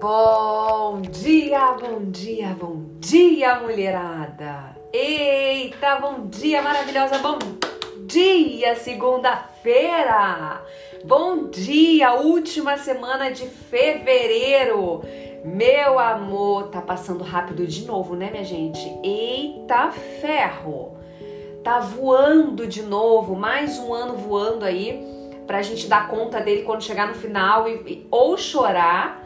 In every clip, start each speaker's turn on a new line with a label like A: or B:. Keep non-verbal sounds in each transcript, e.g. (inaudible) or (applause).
A: Bom dia, bom dia, bom dia, mulherada! Eita, bom dia, maravilhosa, bom dia, segunda-feira! Bom dia, última semana de fevereiro! Meu amor, tá passando rápido de novo, né, minha gente? Eita ferro! Tá voando de novo, mais um ano voando aí pra gente dar conta dele quando chegar no final e, e ou chorar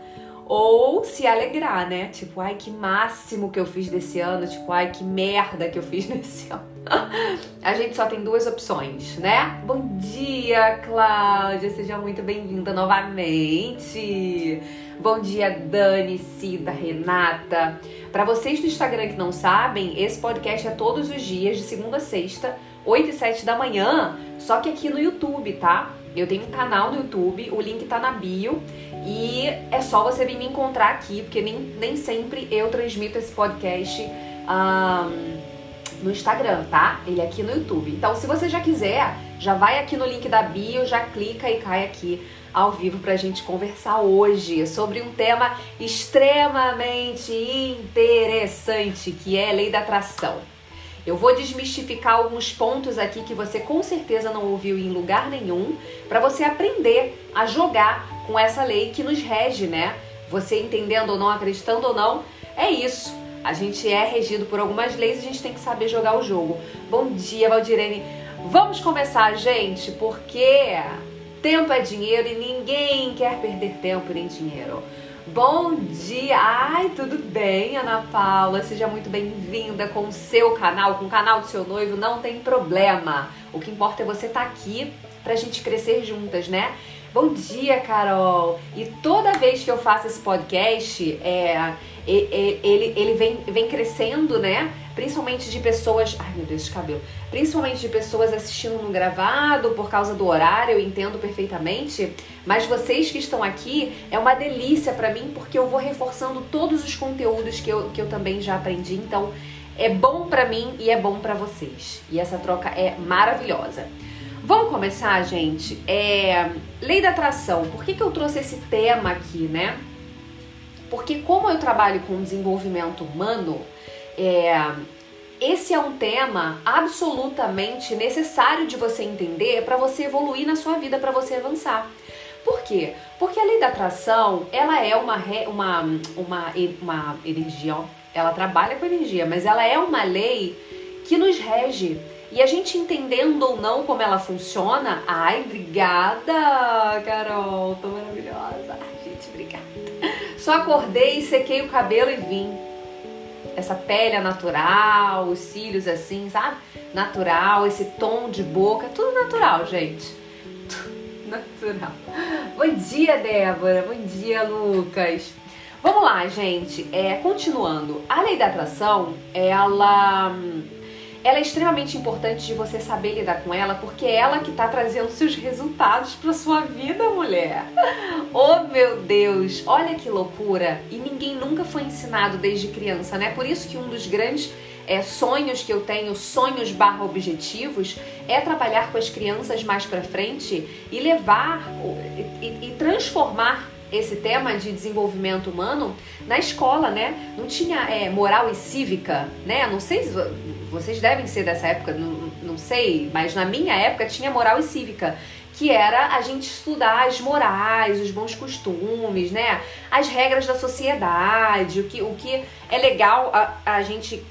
A: ou se alegrar, né? Tipo, ai que máximo que eu fiz desse ano, tipo, ai que merda que eu fiz (laughs) nesse ano. A gente só tem duas opções, né? Bom dia, Cláudia, seja muito bem-vinda novamente. Bom dia, Dani, Cida, Renata. Para vocês do Instagram que não sabem, esse podcast é todos os dias, de segunda a sexta, 8 e 7 da manhã, só que aqui no YouTube, tá? Eu tenho um canal no YouTube, o link tá na bio. E é só você vir me encontrar aqui, porque nem, nem sempre eu transmito esse podcast um, no Instagram, tá? Ele é aqui no YouTube. Então, se você já quiser, já vai aqui no link da bio, já clica e cai aqui ao vivo pra gente conversar hoje sobre um tema extremamente interessante, que é a lei da atração. Eu vou desmistificar alguns pontos aqui que você com certeza não ouviu em lugar nenhum, para você aprender a jogar com essa lei que nos rege, né? Você entendendo ou não, acreditando ou não, é isso. A gente é regido por algumas leis e a gente tem que saber jogar o jogo. Bom dia, Valdirene. Vamos começar, gente, porque tempo é dinheiro e ninguém quer perder tempo nem dinheiro. Bom dia! Ai, tudo bem, Ana Paula? Seja muito bem-vinda com o seu canal, com o canal do seu noivo, não tem problema. O que importa é você estar tá aqui pra gente crescer juntas, né? Bom dia, Carol! E toda vez que eu faço esse podcast, é, ele, ele vem, vem crescendo, né? Principalmente de pessoas. Ai, meu Deus, de cabelo. Principalmente de pessoas assistindo no gravado por causa do horário, eu entendo perfeitamente. Mas vocês que estão aqui, é uma delícia para mim porque eu vou reforçando todos os conteúdos que eu, que eu também já aprendi. Então, é bom para mim e é bom para vocês. E essa troca é maravilhosa. Vamos começar, gente? É, lei da atração. Por que, que eu trouxe esse tema aqui, né? Porque como eu trabalho com desenvolvimento humano, é, esse é um tema absolutamente necessário de você entender para você evoluir na sua vida, para você avançar. Por quê? Porque a lei da atração, ela é uma, uma, uma, uma energia, ó, ela trabalha com energia, mas ela é uma lei que nos rege. E a gente entendendo ou não como ela funciona, ai, obrigada, Carol, tô maravilhosa. Ai, gente, obrigada. Só acordei, sequei o cabelo e vim. Essa pele natural, os cílios assim, sabe? Natural, esse tom de boca, tudo natural, gente. Tudo natural. Bom dia, Débora. Bom dia, Lucas. Vamos lá, gente. É, continuando. A lei da atração, ela ela é extremamente importante de você saber lidar com ela, porque é ela que está trazendo seus resultados para sua vida, mulher. (laughs) Oh meu Deus, olha que loucura! E ninguém nunca foi ensinado desde criança, né? Por isso que um dos grandes é, sonhos que eu tenho, sonhos barra objetivos, é trabalhar com as crianças mais para frente e levar e, e transformar esse tema de desenvolvimento humano na escola, né? Não tinha é, moral e cívica, né? Não sei se vocês devem ser dessa época, não, não sei, mas na minha época tinha moral e cívica que era a gente estudar as morais, os bons costumes, né? As regras da sociedade, o que, o que é legal a, a gente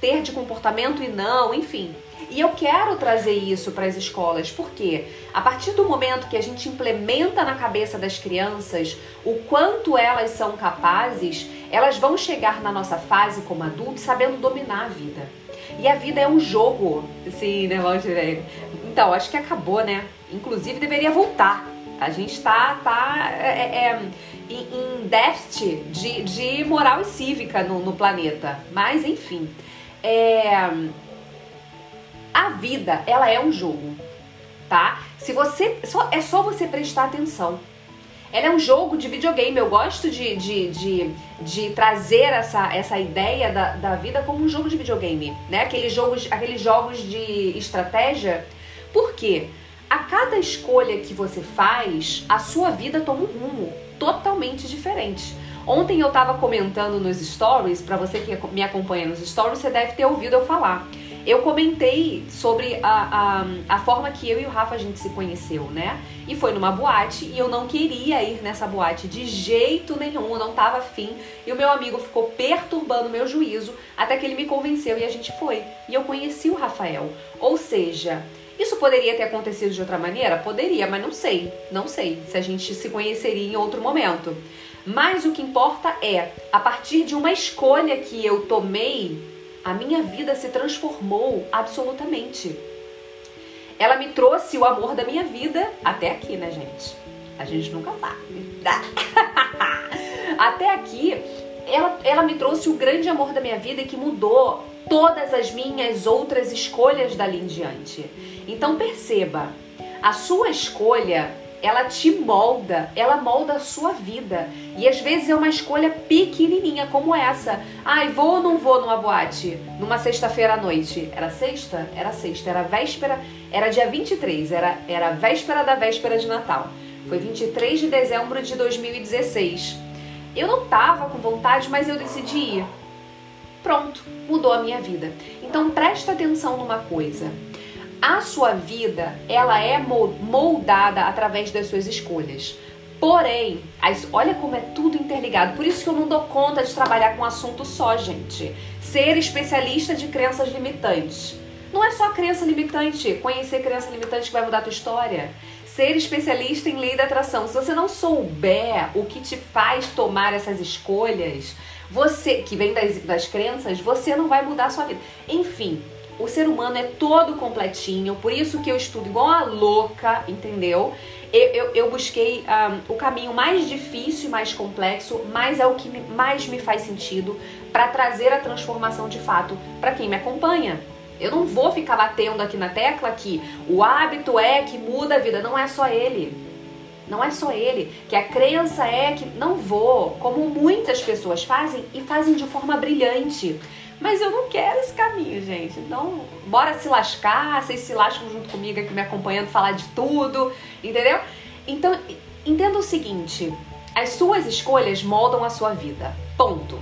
A: ter de comportamento e não, enfim. E eu quero trazer isso para as escolas, porque a partir do momento que a gente implementa na cabeça das crianças o quanto elas são capazes, elas vão chegar na nossa fase como adultos sabendo dominar a vida. E a vida é um jogo. Sim, né, Valdirene? Então, acho que acabou, né? Inclusive, deveria voltar. A gente tá, tá é, é, é em, em, déficit de, de moral e cívica no, no planeta. Mas, enfim. É, a vida, ela é um jogo, tá? Se você. Só, é só você prestar atenção. Ela é um jogo de videogame. Eu gosto de, de, de, de trazer essa, essa ideia da, da vida como um jogo de videogame, né? Aqueles jogos, aqueles jogos de estratégia. Por quê? A cada escolha que você faz, a sua vida toma um rumo totalmente diferente. Ontem eu tava comentando nos stories, para você que me acompanha nos stories, você deve ter ouvido eu falar. Eu comentei sobre a, a, a forma que eu e o Rafa a gente se conheceu, né? E foi numa boate e eu não queria ir nessa boate de jeito nenhum, eu não tava afim. E o meu amigo ficou perturbando meu juízo até que ele me convenceu e a gente foi. E eu conheci o Rafael. Ou seja, isso poderia ter acontecido de outra maneira? Poderia, mas não sei. Não sei se a gente se conheceria em outro momento. Mas o que importa é, a partir de uma escolha que eu tomei, a minha vida se transformou absolutamente. Ela me trouxe o amor da minha vida até aqui, né, gente? A gente nunca sabe. (laughs) até aqui, ela, ela me trouxe o grande amor da minha vida que mudou todas as minhas outras escolhas dali em diante. Então perceba, a sua escolha ela te molda, ela molda a sua vida. E às vezes é uma escolha pequenininha como essa. Ai, vou ou não vou numa boate? Numa sexta-feira à noite. Era sexta? Era sexta. Era véspera, era dia 23, era, era véspera da véspera de Natal. Foi 23 de dezembro de 2016. Eu não tava com vontade, mas eu decidi ir. Pronto, mudou a minha vida. Então presta atenção numa coisa a sua vida ela é moldada através das suas escolhas. Porém, olha como é tudo interligado. Por isso que eu não dou conta de trabalhar com um assunto só, gente. Ser especialista de crenças limitantes. Não é só crença limitante, conhecer crença limitante que vai mudar a tua história. Ser especialista em lei da atração. Se você não souber o que te faz tomar essas escolhas, você que vem das, das crenças, você não vai mudar a sua vida. Enfim, o ser humano é todo completinho, por isso que eu estudo igual a louca, entendeu? Eu, eu, eu busquei um, o caminho mais difícil mais complexo, mas é o que mais me faz sentido para trazer a transformação de fato para quem me acompanha. Eu não vou ficar batendo aqui na tecla que o hábito é que muda a vida, não é só ele. Não é só ele, que a crença é que não vou, como muitas pessoas fazem e fazem de forma brilhante. Mas eu não quero esse caminho, gente. Então, bora se lascar, vocês se lascam junto comigo aqui me acompanhando, falar de tudo, entendeu? Então, entenda o seguinte: as suas escolhas moldam a sua vida. Ponto.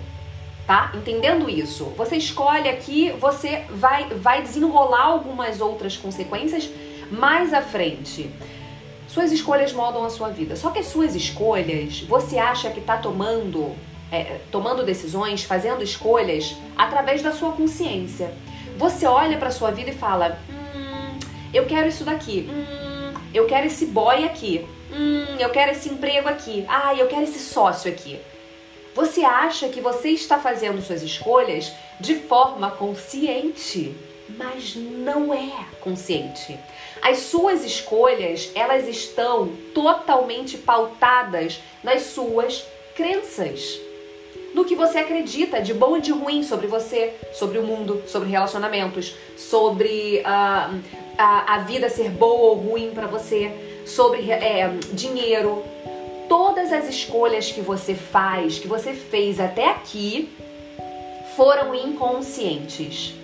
A: Tá? Entendendo isso, você escolhe aqui, você vai, vai desenrolar algumas outras consequências mais à frente. Suas escolhas moldam a sua vida. Só que as suas escolhas, você acha que tá tomando é, tomando decisões, fazendo escolhas através da sua consciência. Você olha para sua vida e fala: hum, eu quero isso daqui, hum, eu quero esse boy aqui, hum, eu quero esse emprego aqui, ah, eu quero esse sócio aqui. Você acha que você está fazendo suas escolhas de forma consciente, mas não é consciente. As suas escolhas, elas estão totalmente pautadas nas suas crenças no que você acredita de bom e de ruim sobre você, sobre o mundo, sobre relacionamentos, sobre uh, a, a vida ser boa ou ruim para você, sobre é, dinheiro. Todas as escolhas que você faz, que você fez até aqui, foram inconscientes.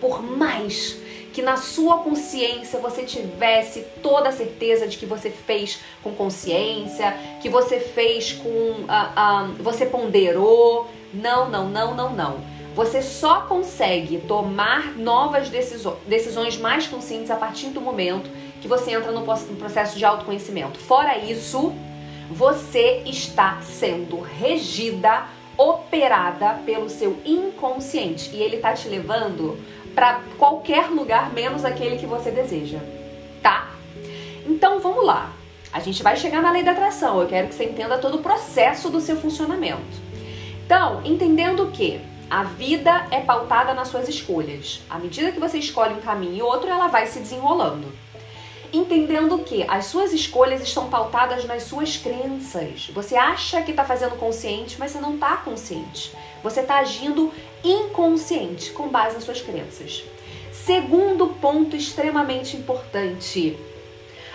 A: Por mais que na sua consciência você tivesse toda a certeza de que você fez com consciência, que você fez com. Uh, uh, você ponderou. Não, não, não, não, não. Você só consegue tomar novas decisões, decisões mais conscientes a partir do momento que você entra no processo de autoconhecimento. Fora isso, você está sendo regida, operada pelo seu inconsciente e ele está te levando para qualquer lugar menos aquele que você deseja, tá? Então vamos lá. A gente vai chegar na lei da atração. Eu quero que você entenda todo o processo do seu funcionamento. Então, entendendo que a vida é pautada nas suas escolhas. À medida que você escolhe um caminho e outro, ela vai se desenrolando. Entendendo que as suas escolhas estão pautadas nas suas crenças. Você acha que está fazendo consciente, mas você não está consciente. Você está agindo inconsciente com base nas suas crenças. Segundo ponto extremamente importante: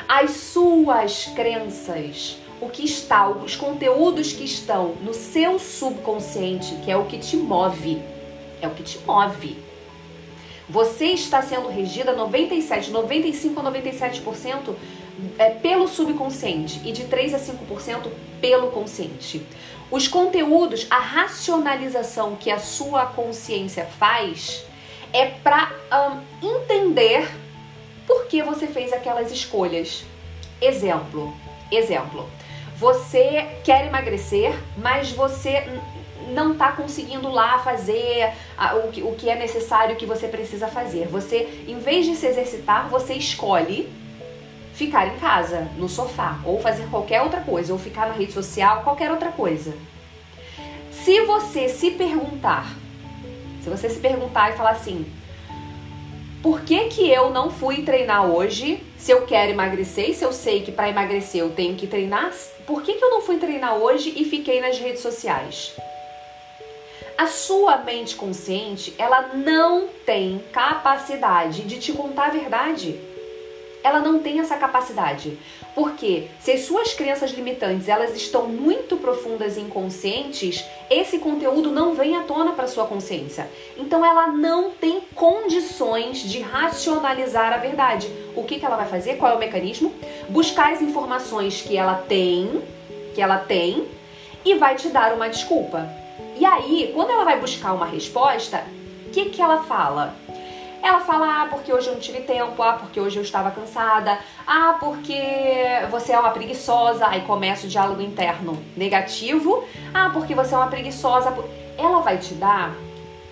A: as suas crenças, o que está, os conteúdos que estão no seu subconsciente, que é o que te move, é o que te move. Você está sendo regida 97, 95 a 97% é, pelo subconsciente e de 3 a 5% pelo consciente. Os conteúdos, a racionalização que a sua consciência faz é para um, entender por que você fez aquelas escolhas. Exemplo, exemplo. Você quer emagrecer, mas você não está conseguindo lá fazer o que, o que é necessário que você precisa fazer. Você, em vez de se exercitar, você escolhe ficar em casa, no sofá, ou fazer qualquer outra coisa, ou ficar na rede social, qualquer outra coisa. Se você se perguntar, se você se perguntar e falar assim, por que, que eu não fui treinar hoje? Se eu quero emagrecer e se eu sei que para emagrecer eu tenho que treinar, por que, que eu não fui treinar hoje e fiquei nas redes sociais? A sua mente consciente, ela não tem capacidade de te contar a verdade. Ela não tem essa capacidade. Porque se as suas crenças limitantes, elas estão muito profundas e inconscientes, esse conteúdo não vem à tona para sua consciência. Então ela não tem condições de racionalizar a verdade. O que, que ela vai fazer? Qual é o mecanismo? Buscar as informações que ela tem, que ela tem, e vai te dar uma desculpa. E aí, quando ela vai buscar uma resposta, o que, que ela fala? Ela fala, ah, porque hoje eu não tive tempo, ah, porque hoje eu estava cansada, ah, porque você é uma preguiçosa, aí começa o diálogo interno negativo, ah, porque você é uma preguiçosa. Ela vai te dar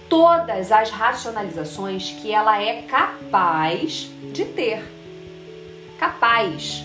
A: todas as racionalizações que ela é capaz de ter. Capaz.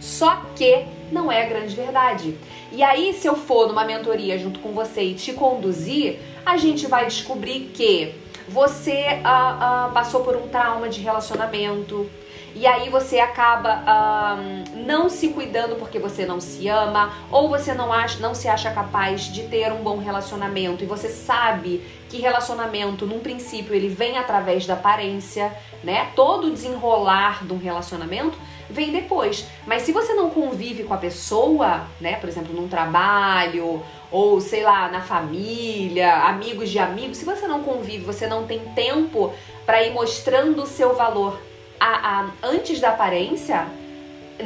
A: Só que não é a grande verdade. E aí, se eu for numa mentoria junto com você e te conduzir, a gente vai descobrir que você ah, ah, passou por um trauma de relacionamento. E aí você acaba ah, não se cuidando porque você não se ama, ou você não, acha, não se acha capaz de ter um bom relacionamento, e você sabe que relacionamento, num princípio, ele vem através da aparência, né? Todo desenrolar de um relacionamento vem depois. Mas se você não convive com a pessoa, né, por exemplo, num trabalho ou sei lá, na família, amigos de amigos, se você não convive, você não tem tempo para ir mostrando o seu valor a, a, antes da aparência,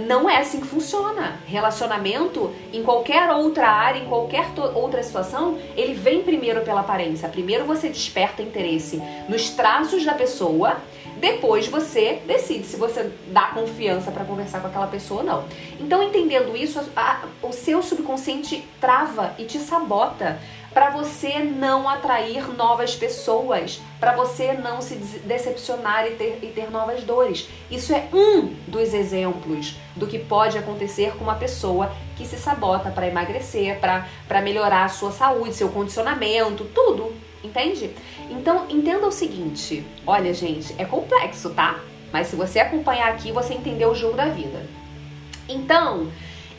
A: não é assim que funciona. Relacionamento, em qualquer outra área, em qualquer outra situação, ele vem primeiro pela aparência. Primeiro você desperta interesse nos traços da pessoa depois você decide se você dá confiança para conversar com aquela pessoa ou não. Então, entendendo isso, a, o seu subconsciente trava e te sabota para você não atrair novas pessoas, para você não se decepcionar e ter, e ter novas dores. Isso é um dos exemplos do que pode acontecer com uma pessoa que se sabota para emagrecer, para melhorar a sua saúde, seu condicionamento, tudo. Entende? Então, entenda o seguinte: olha, gente, é complexo, tá? Mas se você acompanhar aqui, você entendeu o jogo da vida. Então,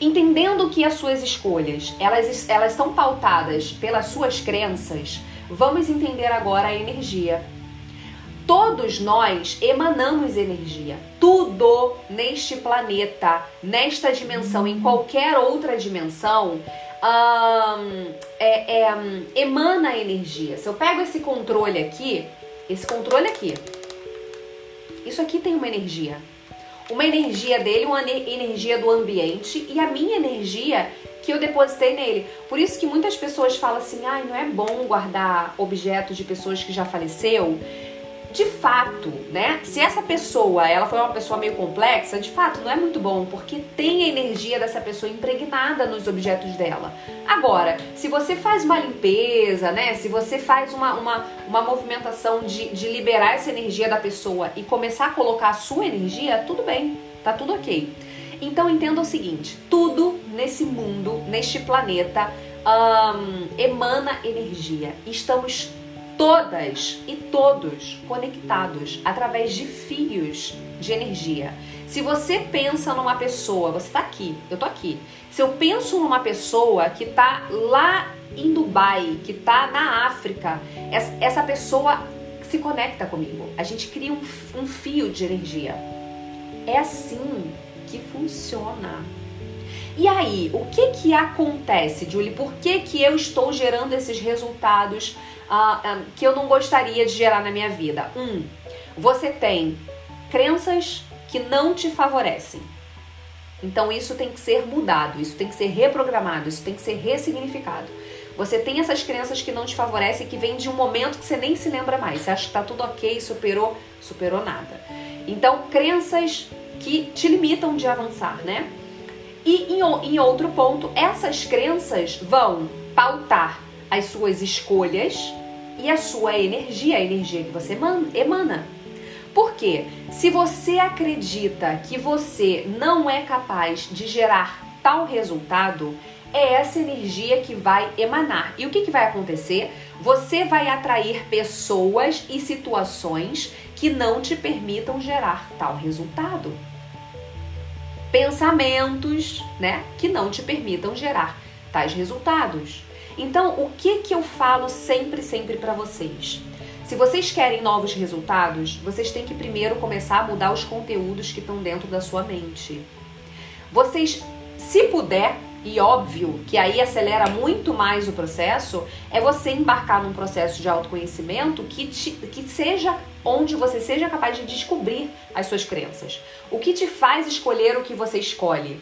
A: entendendo que as suas escolhas, elas, elas estão pautadas pelas suas crenças, vamos entender agora a energia. Todos nós emanamos energia. Tudo neste planeta, nesta dimensão, em qualquer outra dimensão, um, é, é, um, emana energia. Se eu pego esse controle aqui, esse controle aqui, isso aqui tem uma energia. Uma energia dele, uma energia do ambiente e a minha energia que eu depositei nele. Por isso que muitas pessoas falam assim: ai, ah, não é bom guardar objetos de pessoas que já faleceu de fato, né? Se essa pessoa, ela foi uma pessoa meio complexa, de fato não é muito bom, porque tem a energia dessa pessoa impregnada nos objetos dela. Agora, se você faz uma limpeza, né? Se você faz uma, uma, uma movimentação de, de liberar essa energia da pessoa e começar a colocar a sua energia, tudo bem, tá tudo ok. Então entenda o seguinte: tudo nesse mundo, neste planeta, emana energia. Estamos todas e todos conectados através de fios de energia. Se você pensa numa pessoa, você está aqui, eu tô aqui. Se eu penso numa pessoa que está lá em Dubai, que está na África, essa pessoa se conecta comigo. A gente cria um, um fio de energia. É assim que funciona. E aí, o que que acontece, Julie? Por que que eu estou gerando esses resultados uh, um, que eu não gostaria de gerar na minha vida? Um, você tem crenças que não te favorecem. Então isso tem que ser mudado, isso tem que ser reprogramado, isso tem que ser ressignificado. Você tem essas crenças que não te favorecem, que vêm de um momento que você nem se lembra mais. Você acha que tá tudo ok, superou, superou nada. Então, crenças que te limitam de avançar, né? E em, em outro ponto, essas crenças vão pautar as suas escolhas e a sua energia, a energia que você emana. Porque se você acredita que você não é capaz de gerar tal resultado, é essa energia que vai emanar. E o que, que vai acontecer? Você vai atrair pessoas e situações que não te permitam gerar tal resultado. Pensamentos, né, que não te permitam gerar tais resultados. Então, o que que eu falo sempre, sempre para vocês? Se vocês querem novos resultados, vocês têm que primeiro começar a mudar os conteúdos que estão dentro da sua mente. Vocês, se puder, e óbvio que aí acelera muito mais o processo, é você embarcar num processo de autoconhecimento que, te, que seja onde você seja capaz de descobrir as suas crenças. O que te faz escolher o que você escolhe?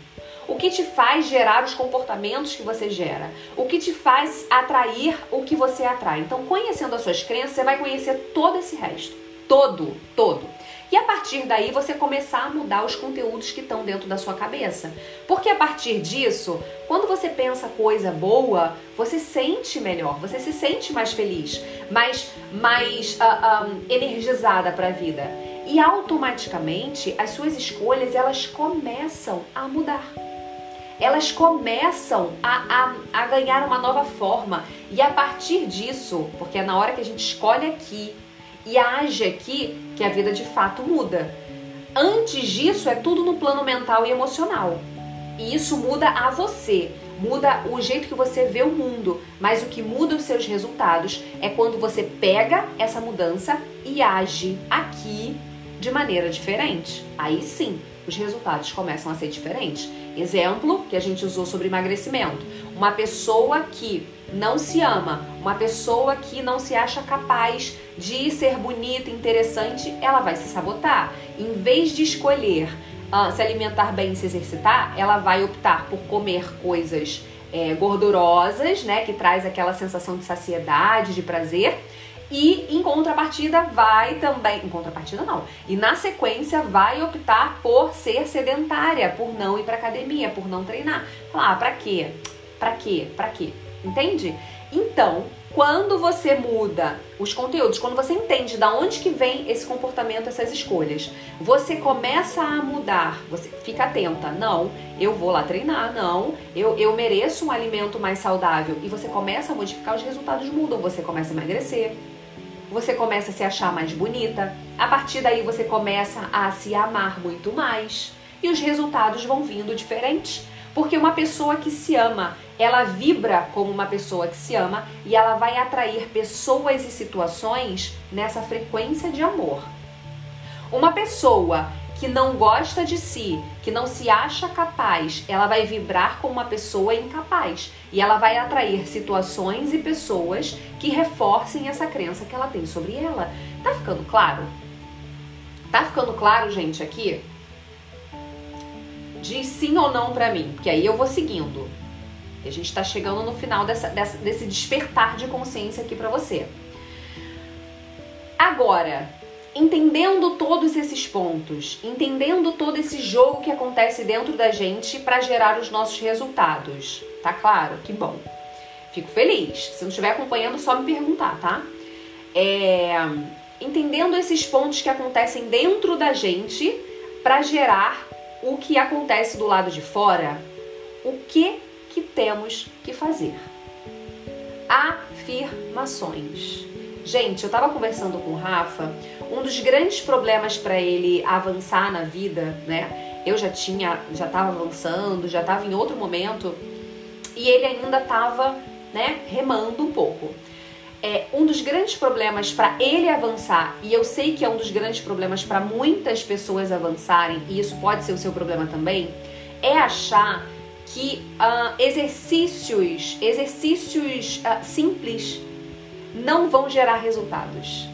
A: O que te faz gerar os comportamentos que você gera? O que te faz atrair o que você atrai? Então, conhecendo as suas crenças, você vai conhecer todo esse resto. Todo, todo. E a partir daí você começar a mudar os conteúdos que estão dentro da sua cabeça. Porque a partir disso, quando você pensa coisa boa, você sente melhor, você se sente mais feliz, mais, mais uh, ah, um, ah, energizada para a vida. E automaticamente as suas escolhas elas começam a mudar elas começam a, a, a, ganhar uma nova forma. E a partir disso, porque é na hora que a gente escolhe aqui e age aqui que a vida de fato muda. Antes disso, é tudo no plano mental e emocional. E isso muda a você, muda o jeito que você vê o mundo, mas o que muda os seus resultados é quando você pega essa mudança e age aqui de maneira diferente. Aí sim, os resultados começam a ser diferentes. Exemplo que a gente usou sobre emagrecimento: uma pessoa que não se ama, uma pessoa que não se acha capaz de ser bonita, interessante, ela vai se sabotar. Em vez de escolher uh, se alimentar bem e se exercitar, ela vai optar por comer coisas é, gordurosas, né, que traz aquela sensação de saciedade, de prazer e em contrapartida vai também, em contrapartida não, e na sequência vai optar por ser sedentária, por não ir para academia, por não treinar. Falar, ah, para quê? Para quê? Para quê? Entende? Então, quando você muda os conteúdos, quando você entende da onde que vem esse comportamento, essas escolhas, você começa a mudar, você fica atenta, não, eu vou lá treinar, não, eu, eu mereço um alimento mais saudável e você começa a modificar, os resultados mudam, você começa a emagrecer, você começa a se achar mais bonita, a partir daí você começa a se amar muito mais e os resultados vão vindo diferentes. Porque uma pessoa que se ama, ela vibra como uma pessoa que se ama e ela vai atrair pessoas e situações nessa frequência de amor. Uma pessoa que não gosta de si, que não se acha capaz, ela vai vibrar como uma pessoa incapaz e ela vai atrair situações e pessoas que reforcem essa crença que ela tem sobre ela. Tá ficando claro? Tá ficando claro, gente, aqui? Diz sim ou não para mim, porque aí eu vou seguindo. E a gente tá chegando no final dessa, dessa desse despertar de consciência aqui para você. Agora, entendendo todos esses pontos, entendendo todo esse jogo que acontece dentro da gente para gerar os nossos resultados. Tá claro? Que bom. Fico feliz. Se não estiver acompanhando, só me perguntar, tá? É, entendendo esses pontos que acontecem dentro da gente para gerar o que acontece do lado de fora, o que que temos que fazer? Afirmações. Gente, eu tava conversando com o Rafa, um dos grandes problemas para ele avançar na vida, né? Eu já tinha, já tava avançando, já tava em outro momento e ele ainda tava, né, remando um pouco. É, um dos grandes problemas para ele avançar, e eu sei que é um dos grandes problemas para muitas pessoas avançarem, e isso pode ser o seu problema também, é achar que uh, exercícios, exercícios uh, simples não vão gerar resultados.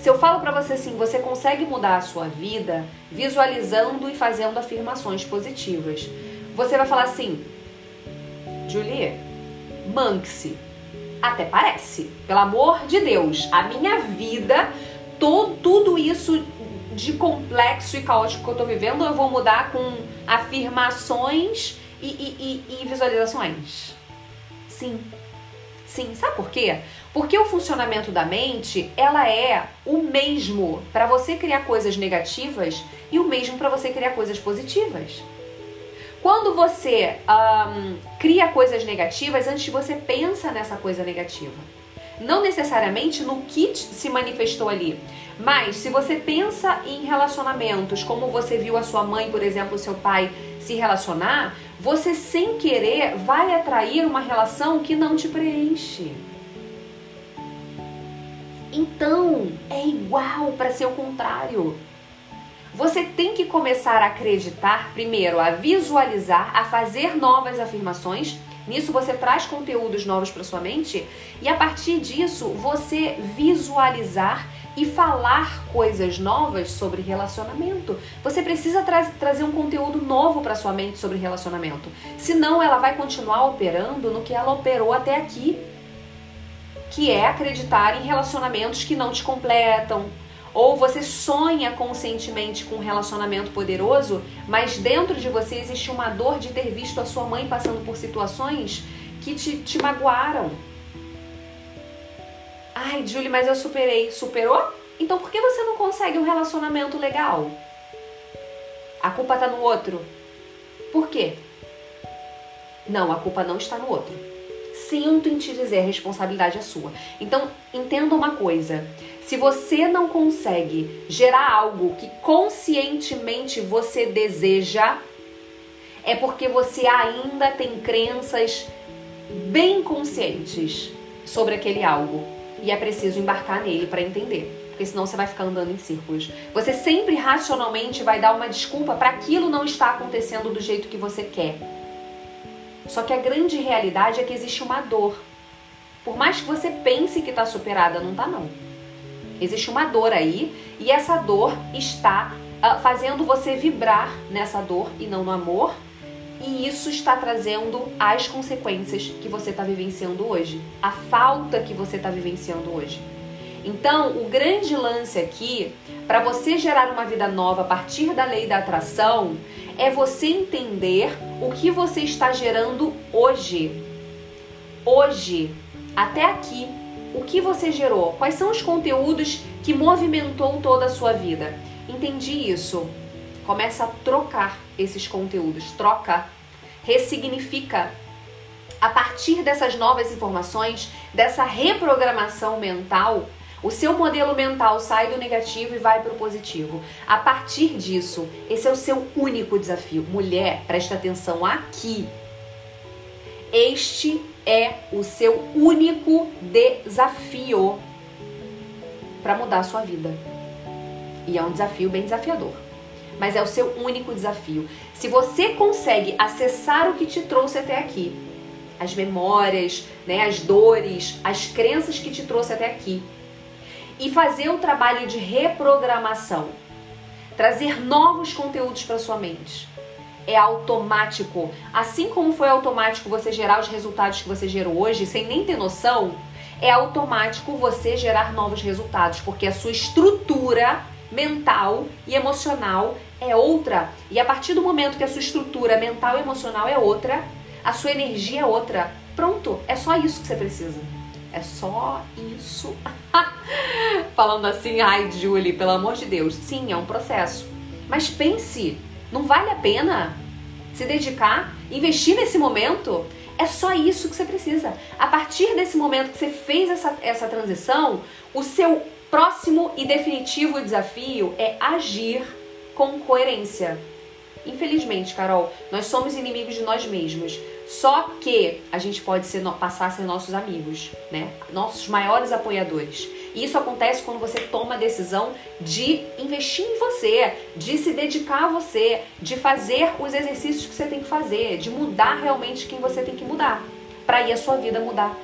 A: Se eu falo para você assim, você consegue mudar a sua vida visualizando e fazendo afirmações positivas. Você vai falar assim, Julie, manque-se. Até parece. Pelo amor de Deus, a minha vida, todo, tudo isso de complexo e caótico que eu tô vivendo, eu vou mudar com afirmações e, e, e, e visualizações. Sim. Sim, sabe por quê? Porque o funcionamento da mente, ela é o mesmo para você criar coisas negativas e o mesmo para você criar coisas positivas. Quando você um, cria coisas negativas, antes você pensa nessa coisa negativa. Não necessariamente no que se manifestou ali, mas se você pensa em relacionamentos, como você viu a sua mãe, por exemplo, o seu pai se relacionar, você sem querer vai atrair uma relação que não te preenche. Então, é igual para ser o contrário. Você tem que começar a acreditar, primeiro, a visualizar, a fazer novas afirmações. Nisso você traz conteúdos novos para sua mente e a partir disso você visualizar e falar coisas novas sobre relacionamento. Você precisa tra trazer um conteúdo novo para sua mente sobre relacionamento. Senão ela vai continuar operando no que ela operou até aqui, que é acreditar em relacionamentos que não te completam, ou você sonha conscientemente com um relacionamento poderoso, mas dentro de você existe uma dor de ter visto a sua mãe passando por situações que te, te magoaram. Ai, Julie, mas eu superei. Superou? Então por que você não consegue um relacionamento legal? A culpa tá no outro. Por quê? Não, a culpa não está no outro. Sinto em te dizer, a responsabilidade é sua. Então, entenda uma coisa. Se você não consegue gerar algo que conscientemente você deseja, é porque você ainda tem crenças bem conscientes sobre aquele algo e é preciso embarcar nele para entender. Porque senão você vai ficar andando em círculos. Você sempre racionalmente vai dar uma desculpa para aquilo não estar acontecendo do jeito que você quer. Só que a grande realidade é que existe uma dor. Por mais que você pense que está superada, não está não. Existe uma dor aí e essa dor está uh, fazendo você vibrar nessa dor e não no amor. E isso está trazendo as consequências que você está vivenciando hoje, a falta que você está vivenciando hoje. Então, o grande lance aqui, para você gerar uma vida nova a partir da lei da atração, é você entender o que você está gerando hoje. Hoje, até aqui, o que você gerou? Quais são os conteúdos que movimentou toda a sua vida? Entendi isso. Começa a trocar esses conteúdos, troca, ressignifica. A partir dessas novas informações, dessa reprogramação mental, o seu modelo mental sai do negativo e vai para o positivo. A partir disso, esse é o seu único desafio. Mulher, presta atenção aqui. Este é o seu único desafio para mudar a sua vida. E é um desafio bem desafiador. Mas é o seu único desafio. Se você consegue acessar o que te trouxe até aqui, as memórias, né, as dores, as crenças que te trouxe até aqui, e fazer o trabalho de reprogramação, trazer novos conteúdos para sua mente, é automático. Assim como foi automático você gerar os resultados que você gerou hoje, sem nem ter noção, é automático você gerar novos resultados, porque a sua estrutura mental e emocional é outra. E a partir do momento que a sua estrutura mental e emocional é outra, a sua energia é outra. Pronto, é só isso que você precisa. É só isso. (laughs) Falando assim, ai, Julie, pelo amor de Deus. Sim, é um processo. Mas pense, não vale a pena se dedicar, investir nesse momento? É só isso que você precisa. A partir desse momento que você fez essa, essa transição, o seu próximo e definitivo desafio é agir com coerência. Infelizmente, Carol, nós somos inimigos de nós mesmos. Só que a gente pode ser, passar a ser nossos amigos, né? Nossos maiores apoiadores. E isso acontece quando você toma a decisão de investir em você, de se dedicar a você, de fazer os exercícios que você tem que fazer, de mudar realmente quem você tem que mudar, para ir a sua vida mudar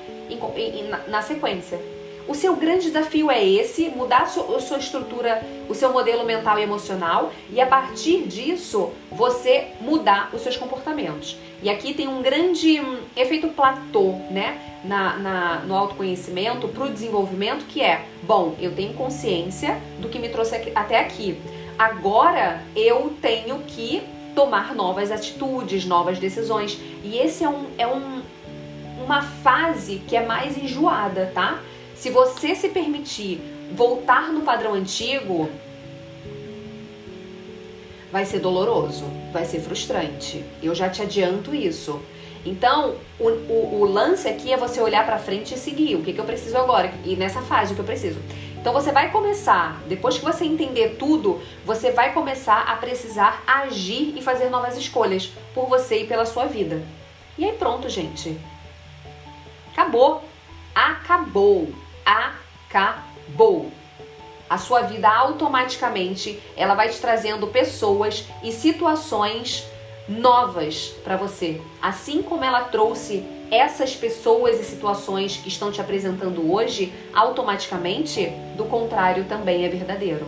A: na sequência. O seu grande desafio é esse: mudar a sua, estrutura, o seu modelo mental e emocional, e a partir disso você mudar os seus comportamentos. E aqui tem um grande um, efeito platô, né? Na, na no autoconhecimento para o desenvolvimento, que é: bom, eu tenho consciência do que me trouxe aqui, até aqui. Agora eu tenho que tomar novas atitudes, novas decisões. E esse é, um, é um, uma fase que é mais enjoada, tá? Se você se permitir voltar no padrão antigo, vai ser doloroso, vai ser frustrante. Eu já te adianto isso. Então, o, o, o lance aqui é você olhar para frente e seguir. O que, que eu preciso agora? E nessa fase, o que eu preciso? Então, você vai começar, depois que você entender tudo, você vai começar a precisar agir e fazer novas escolhas por você e pela sua vida. E aí, pronto, gente. Acabou. Acabou. Acabou a sua vida automaticamente ela vai te trazendo pessoas e situações novas para você. Assim como ela trouxe essas pessoas e situações que estão te apresentando hoje, automaticamente, do contrário também é verdadeiro.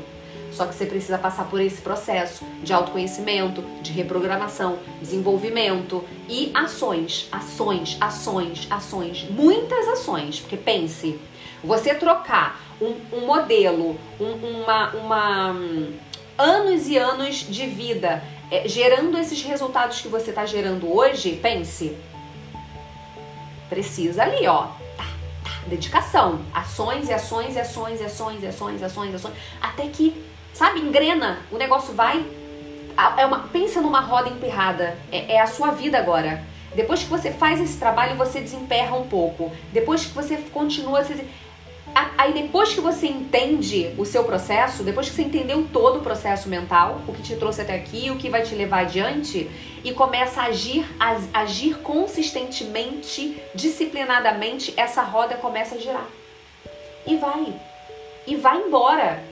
A: Só que você precisa passar por esse processo de autoconhecimento, de reprogramação, desenvolvimento e ações, ações, ações, ações, muitas ações. Porque pense, você trocar um, um modelo, um, uma, uma um, anos e anos de vida é, gerando esses resultados que você está gerando hoje, pense. Precisa ali, ó. Tá, tá, dedicação. Ações e ações e ações e ações e ações e ações, ações. Até que, sabe, engrena. O negócio vai. É uma, pensa numa roda emperrada. É, é a sua vida agora. Depois que você faz esse trabalho, você desemperra um pouco. Depois que você continua. Você, Aí depois que você entende o seu processo, depois que você entendeu todo o processo mental, o que te trouxe até aqui, o que vai te levar adiante, e começa a agir, a agir consistentemente, disciplinadamente, essa roda começa a girar. E vai. E vai embora.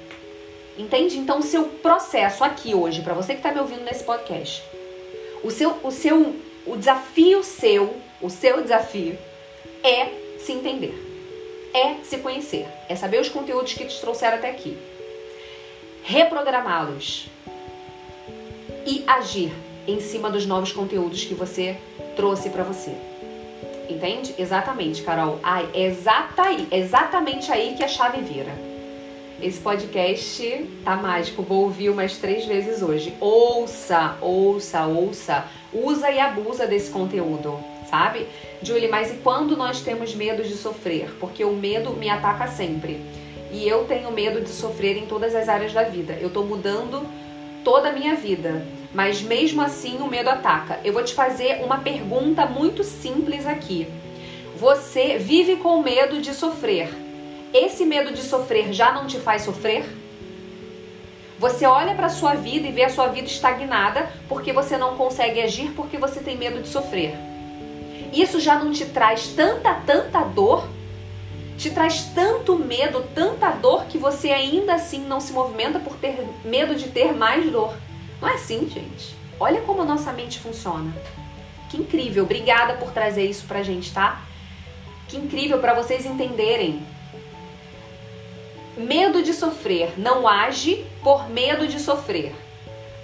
A: Entende? Então o seu processo aqui hoje, para você que está me ouvindo nesse podcast, o seu, o seu, o desafio seu, o seu desafio é se entender é se conhecer, é saber os conteúdos que te trouxeram até aqui, reprogramá-los e agir em cima dos novos conteúdos que você trouxe para você. Entende? Exatamente, Carol. Ai, é exata aí, exatamente aí que a chave vira. Esse podcast tá mágico, vou ouvir umas três vezes hoje. Ouça, ouça, ouça. Usa e abusa desse conteúdo sabe? Julie, mas e quando nós temos medo de sofrer? Porque o medo me ataca sempre. E eu tenho medo de sofrer em todas as áreas da vida. Eu tô mudando toda a minha vida, mas mesmo assim o medo ataca. Eu vou te fazer uma pergunta muito simples aqui. Você vive com medo de sofrer. Esse medo de sofrer já não te faz sofrer? Você olha para sua vida e vê a sua vida estagnada porque você não consegue agir porque você tem medo de sofrer isso já não te traz tanta, tanta dor? Te traz tanto medo, tanta dor que você ainda assim não se movimenta por ter medo de ter mais dor. Não é assim, gente. Olha como a nossa mente funciona. Que incrível. Obrigada por trazer isso pra gente, tá? Que incrível para vocês entenderem. Medo de sofrer não age por medo de sofrer.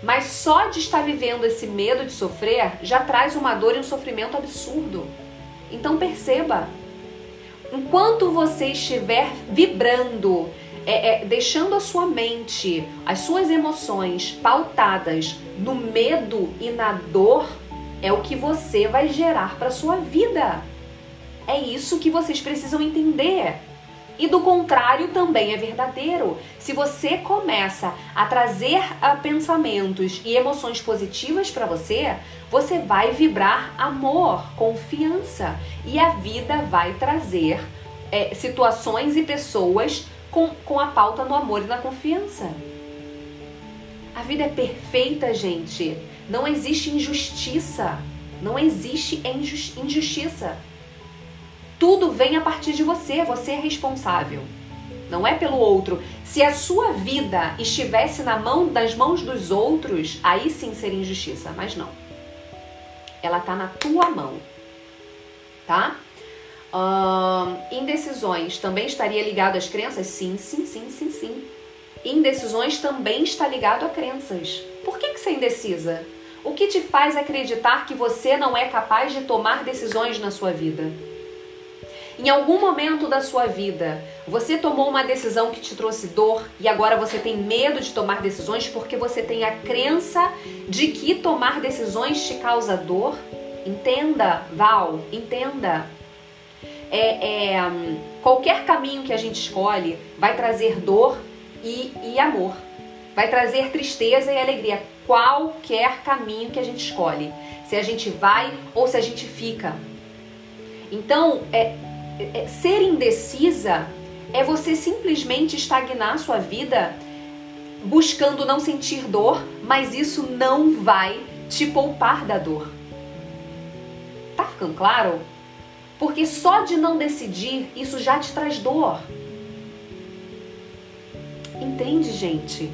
A: Mas só de estar vivendo esse medo de sofrer já traz uma dor e um sofrimento absurdo. Então perceba, enquanto você estiver vibrando, é, é, deixando a sua mente, as suas emoções pautadas no medo e na dor, é o que você vai gerar para sua vida. É isso que vocês precisam entender. E do contrário também é verdadeiro. Se você começa a trazer ah, pensamentos e emoções positivas para você, você vai vibrar amor, confiança e a vida vai trazer é, situações e pessoas com, com a pauta no amor e na confiança. A vida é perfeita, gente. Não existe injustiça. Não existe injustiça. Tudo vem a partir de você, você é responsável. Não é pelo outro. Se a sua vida estivesse na mão das mãos dos outros, aí sim seria injustiça, mas não. Ela tá na tua mão. Tá? indecisões também estaria ligado às crenças? Sim, sim, sim, sim, sim. Indecisões também está ligado a crenças. Por que, que você é indecisa? O que te faz acreditar que você não é capaz de tomar decisões na sua vida? Em algum momento da sua vida, você tomou uma decisão que te trouxe dor e agora você tem medo de tomar decisões porque você tem a crença de que tomar decisões te causa dor? Entenda, Val, entenda. É, é, qualquer caminho que a gente escolhe vai trazer dor e, e amor, vai trazer tristeza e alegria. Qualquer caminho que a gente escolhe, se a gente vai ou se a gente fica. Então, é, ser indecisa é você simplesmente estagnar sua vida buscando não sentir dor, mas isso não vai te poupar da dor. Tá ficando claro? Porque só de não decidir, isso já te traz dor. Entende, gente?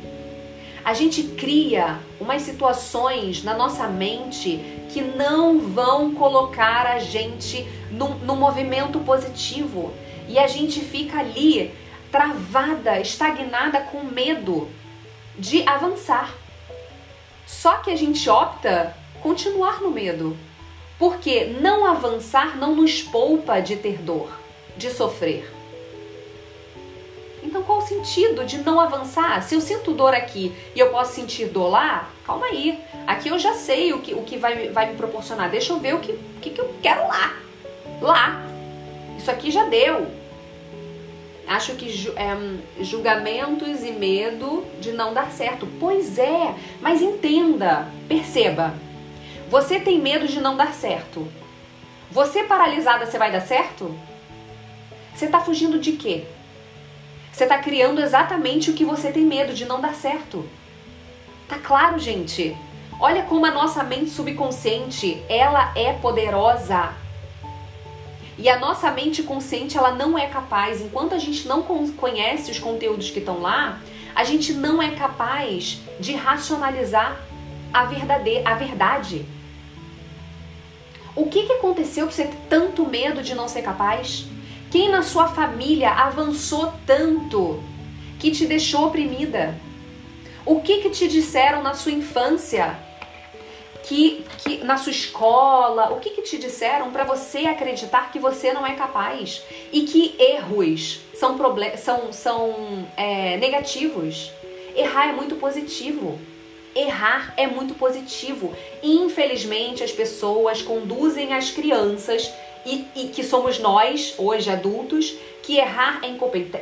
A: A gente cria umas situações na nossa mente que não vão colocar a gente no, no movimento positivo. E a gente fica ali travada, estagnada com medo de avançar. Só que a gente opta continuar no medo. Porque não avançar não nos poupa de ter dor, de sofrer. Então qual o sentido de não avançar? Se eu sinto dor aqui e eu posso sentir dor lá, calma aí. Aqui eu já sei o que, o que vai, vai me proporcionar. Deixa eu ver o que, o que, que eu quero lá. Lá. Isso aqui já deu. Acho que é, julgamentos e medo de não dar certo. Pois é, mas entenda, perceba. Você tem medo de não dar certo. Você paralisada, você vai dar certo? Você está fugindo de quê? Você está criando exatamente o que você tem medo de não dar certo. Tá claro, gente? Olha como a nossa mente subconsciente, ela é poderosa. E a nossa mente consciente, ela não é capaz, enquanto a gente não conhece os conteúdos que estão lá, a gente não é capaz de racionalizar a, verdade, a verdade. O que, que aconteceu para você ter tanto medo de não ser capaz? Quem na sua família avançou tanto que te deixou oprimida? O que que te disseram na sua infância? Que, que na sua escola, o que que te disseram para você acreditar que você não é capaz e que erros são são, são é, negativos? Errar é muito positivo. Errar é muito positivo. Infelizmente, as pessoas conduzem as crianças e, e, que somos nós, hoje adultos, que errar é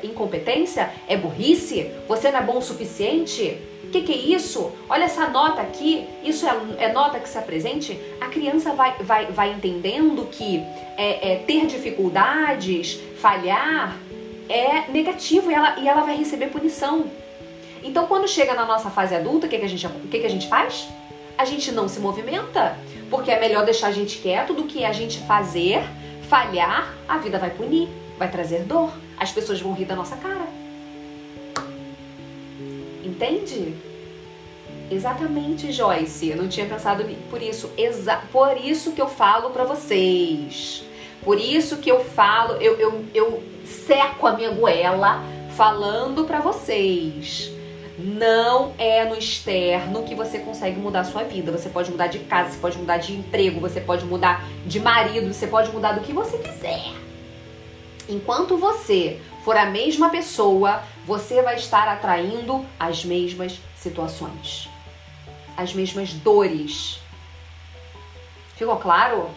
A: incompetência, é burrice, você não é bom o suficiente, que, que é isso? Olha essa nota aqui, isso é, é nota que se apresente? A criança vai, vai, vai entendendo que é, é, ter dificuldades, falhar, é negativo e ela, e ela vai receber punição. Então, quando chega na nossa fase adulta, o que, que, que, que a gente faz? A gente não se movimenta, porque é melhor deixar a gente quieto do que a gente fazer, falhar, a vida vai punir, vai trazer dor, as pessoas vão rir da nossa cara. Entende? Exatamente, Joyce. Eu não tinha pensado por isso. Exa por isso que eu falo para vocês. Por isso que eu falo, eu, eu, eu seco a minha goela falando para vocês. Não é no externo que você consegue mudar a sua vida. Você pode mudar de casa, você pode mudar de emprego, você pode mudar de marido, você pode mudar do que você quiser. Enquanto você for a mesma pessoa, você vai estar atraindo as mesmas situações, as mesmas dores. Ficou claro?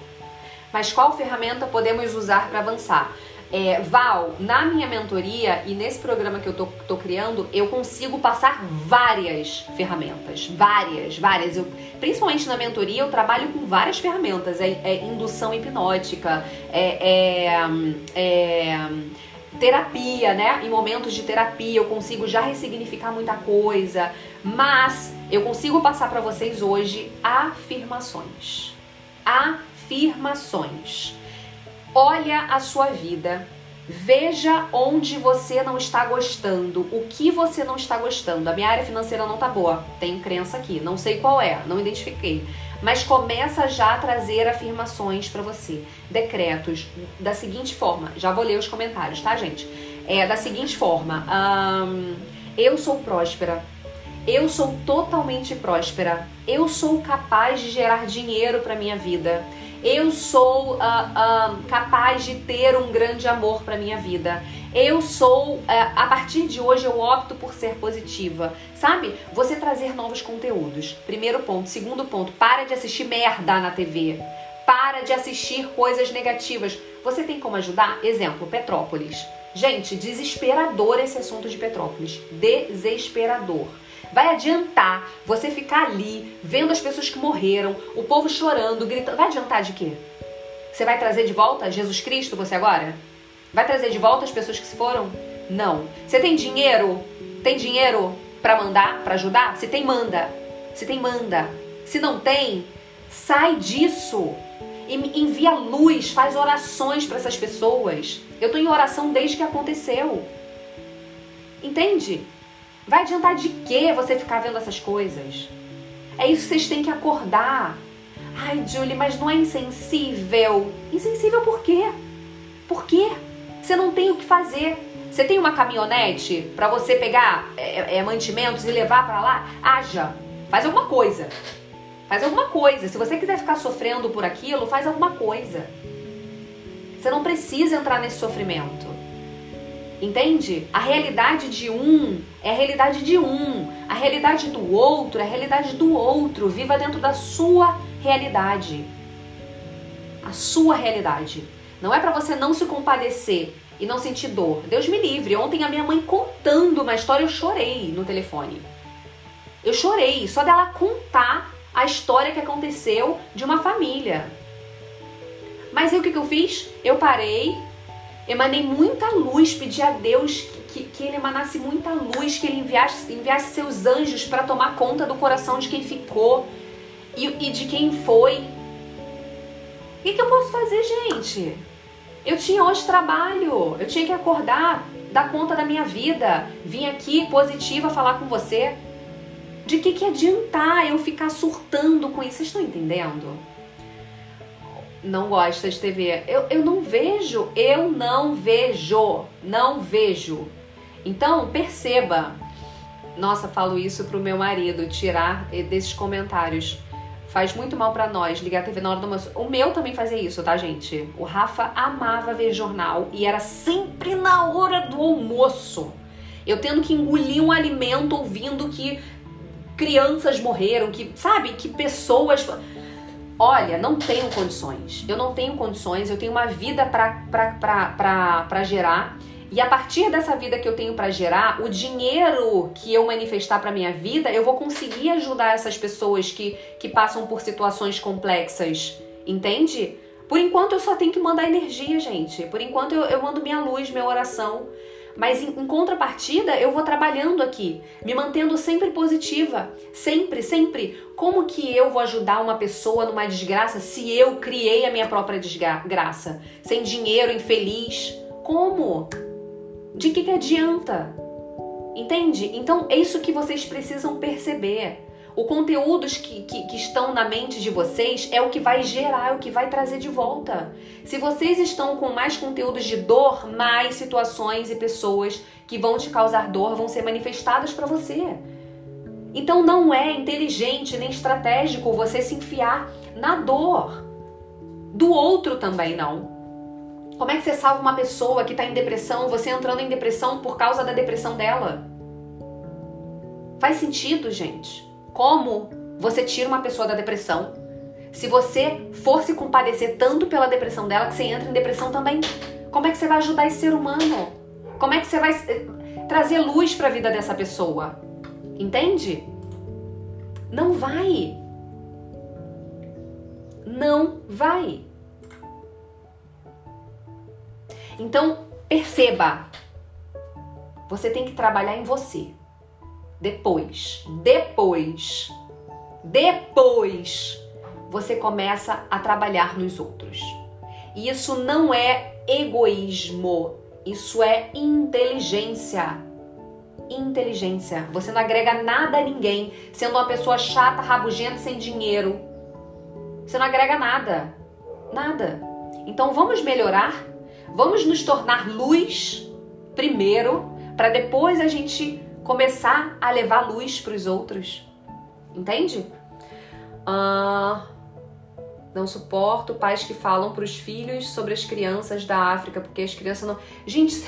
A: Mas qual ferramenta podemos usar para avançar? É, Val, na minha mentoria e nesse programa que eu tô, tô, criando, eu consigo passar várias ferramentas. Várias, várias. Eu, principalmente na mentoria, eu trabalho com várias ferramentas. É, é indução hipnótica, é, é, é terapia, né? Em momentos de terapia eu consigo já ressignificar muita coisa, mas eu consigo passar para vocês hoje afirmações. Afirmações. Olha a sua vida, Veja onde você não está gostando, o que você não está gostando. A minha área financeira não tá boa, tenho crença aqui, não sei qual é, não identifiquei. Mas começa já a trazer afirmações para você, decretos da seguinte forma. Já vou ler os comentários, tá, gente? É da seguinte forma: eu sou próspera. Eu sou totalmente próspera. Eu sou capaz de gerar dinheiro para minha vida. Eu sou uh, uh, capaz de ter um grande amor para minha vida. Eu sou, uh, a partir de hoje, eu opto por ser positiva. Sabe? Você trazer novos conteúdos. Primeiro ponto. Segundo ponto, para de assistir merda na TV. Para de assistir coisas negativas. Você tem como ajudar? Exemplo, Petrópolis. Gente, desesperador esse assunto de Petrópolis. Desesperador. Vai adiantar você ficar ali vendo as pessoas que morreram, o povo chorando, gritando. Vai adiantar de quê? Você vai trazer de volta Jesus Cristo você agora? Vai trazer de volta as pessoas que se foram? Não. Você tem dinheiro? Tem dinheiro para mandar, para ajudar? Se tem, manda. Se tem, manda. Se não tem, sai disso. E envia luz, faz orações para essas pessoas. Eu tô em oração desde que aconteceu. Entende? Vai adiantar de que você ficar vendo essas coisas? É isso que vocês têm que acordar. Ai, Julie, mas não é insensível. Insensível por quê? Por quê? Você não tem o que fazer. Você tem uma caminhonete para você pegar é, é, mantimentos e levar para lá? Haja. Faz alguma coisa. Faz alguma coisa. Se você quiser ficar sofrendo por aquilo, faz alguma coisa. Você não precisa entrar nesse sofrimento. Entende? A realidade de um é a realidade de um. A realidade do outro é a realidade do outro. Viva dentro da sua realidade. A sua realidade. Não é para você não se compadecer e não sentir dor. Deus me livre. Ontem a minha mãe contando uma história, eu chorei no telefone. Eu chorei só dela contar a história que aconteceu de uma família. Mas aí o que, que eu fiz? Eu parei, emanei muita luz, pedi a Deus que, que, ele emanasse muita luz, que ele enviasse, enviasse seus anjos para tomar conta do coração de quem ficou e, e de quem foi. O que, que eu posso fazer, gente? Eu tinha hoje trabalho, eu tinha que acordar, dar conta da minha vida, vim aqui positiva falar com você. De que, que adiantar eu ficar surtando com isso? Vocês estão entendendo? Não gosta de TV. Eu, eu não vejo, eu não vejo, não vejo. Então, perceba. Nossa, falo isso pro meu marido, tirar desses comentários. Faz muito mal para nós ligar a TV na hora do almoço. O meu também fazia isso, tá, gente? O Rafa amava ver jornal e era sempre na hora do almoço. Eu tendo que engolir um alimento ouvindo que crianças morreram, que, sabe, que pessoas olha, não tenho condições, eu não tenho condições, eu tenho uma vida para gerar. E a partir dessa vida que eu tenho para gerar, o dinheiro que eu manifestar para minha vida, eu vou conseguir ajudar essas pessoas que, que passam por situações complexas, entende? Por enquanto eu só tenho que mandar energia, gente. Por enquanto eu, eu mando minha luz, minha oração. Mas em, em, contrapartida, eu vou trabalhando aqui, me mantendo sempre positiva, sempre, sempre. Como que eu vou ajudar uma pessoa numa desgraça se eu criei a minha própria desgraça? Sem dinheiro, infeliz? Como? De que, que adianta? Entende? Então é isso que vocês precisam perceber. O conteúdos que, que, que, estão na mente de vocês é o que vai gerar, é o que vai trazer de volta. Se vocês estão com mais conteúdos de dor, mais situações e pessoas que vão te causar dor vão ser manifestadas para você. Então não é inteligente nem estratégico você se enfiar na dor do outro também não. Como é que você salva uma pessoa que está em depressão, você entrando em depressão por causa da depressão dela? Faz sentido, gente? Como você tira uma pessoa da depressão se você for se compadecer tanto pela depressão dela que você entra em depressão também? Como é que você vai ajudar esse ser humano? Como é que você vai eh, trazer luz para a vida dessa pessoa? Entende? Não vai. Não vai. Então, perceba. Você tem que trabalhar em você. Depois, depois, depois você começa a trabalhar nos outros. E isso não é egoísmo, isso é inteligência. Inteligência. Você não agrega nada a ninguém sendo uma pessoa chata, rabugenta, sem dinheiro. Você não agrega nada. Nada. Então vamos melhorar, vamos nos tornar luz primeiro, para depois a gente começar a levar luz para os outros. Entende? Ah, não suporto pais que falam para os filhos sobre as crianças da África, porque as crianças não. Gente.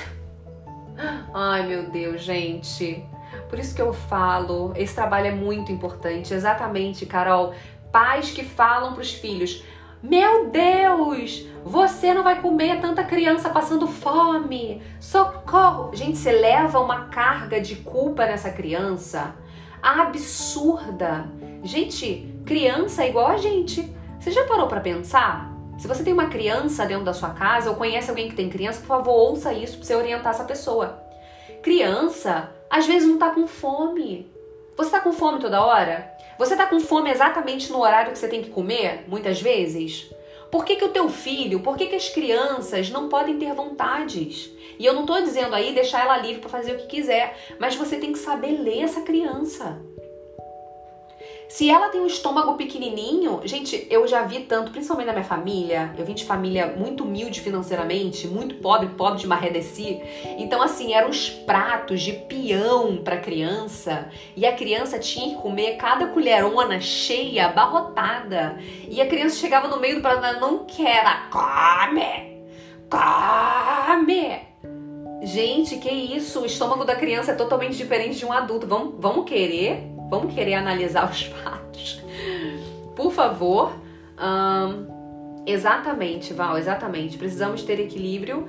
A: (gasps) Ai meu Deus, gente. Por isso que eu falo, esse trabalho é muito importante. Exatamente, Carol. Pais que falam para os filhos: Meu Deus, você não vai comer tanta criança passando fome. Socorro! Gente, você leva uma carga de culpa nessa criança absurda. Gente, criança é igual a gente. Você já parou para pensar? Se você tem uma criança dentro da sua casa ou conhece alguém que tem criança, por favor, ouça isso para você orientar essa pessoa. Criança, às vezes não tá com fome. Você tá com fome toda hora? Você tá com fome exatamente no horário que você tem que comer, muitas vezes? Por que, que o teu filho, por que, que as crianças não podem ter vontades? E eu não tô dizendo aí deixar ela livre para fazer o que quiser, mas você tem que saber ler essa criança. Se ela tem um estômago pequenininho, gente, eu já vi tanto, principalmente na minha família, eu vim de família muito humilde financeiramente, muito pobre, pobre de marredeci. Então, assim, eram os pratos de peão para criança e a criança tinha que comer cada colherona cheia, abarrotada. E a criança chegava no meio do prato, não quero, come, come. Gente, que isso? O estômago da criança é totalmente diferente de um adulto. Vamos, vamos querer Vamos querer analisar (laughs) os fatos. Por favor. Exatamente, Val, exatamente. Precisamos ter equilíbrio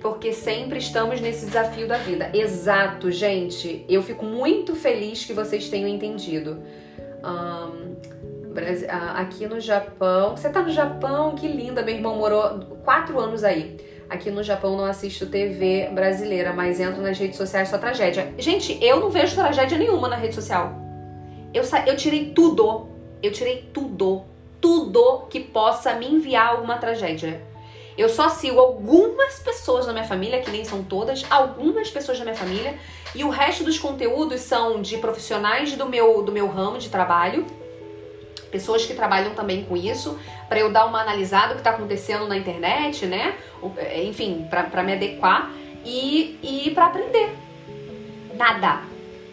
A: porque sempre estamos nesse desafio da vida. Exato, gente. Eu fico muito feliz que vocês tenham entendido. Um, aqui no Japão. Você tá no Japão? Que linda! Meu irmão morou quatro anos aí. Aqui no Japão não assisto TV brasileira, mas entro nas redes sociais só tragédia. Gente, eu não vejo tragédia nenhuma na rede social. Eu, eu tirei tudo. Eu tirei tudo. Tudo que possa me enviar alguma tragédia. Eu só sigo algumas pessoas na minha família, que nem são todas, algumas pessoas da minha família, e o resto dos conteúdos são de profissionais do meu, do meu ramo de trabalho, pessoas que trabalham também com isso, para eu dar uma analisada do que está acontecendo na internet, né? Enfim, para me adequar e, e para aprender. Nada,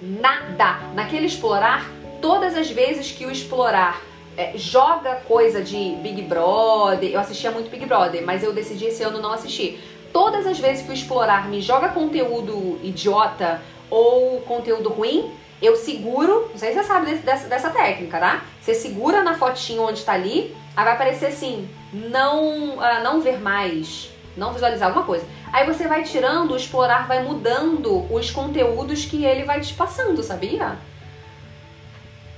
A: nada. Naquele explorar, todas as vezes que o explorar é, joga coisa de Big Brother, eu assistia muito Big Brother, mas eu decidi esse ano não assistir. Todas as vezes que o explorar me joga conteúdo idiota ou conteúdo ruim, eu seguro, não sei se você sabe dessa, dessa técnica, tá? Você segura na fotinho onde tá ali, aí vai aparecer assim, não, uh, não ver mais, não visualizar alguma coisa. Aí você vai tirando, o explorar vai mudando os conteúdos que ele vai te passando, sabia?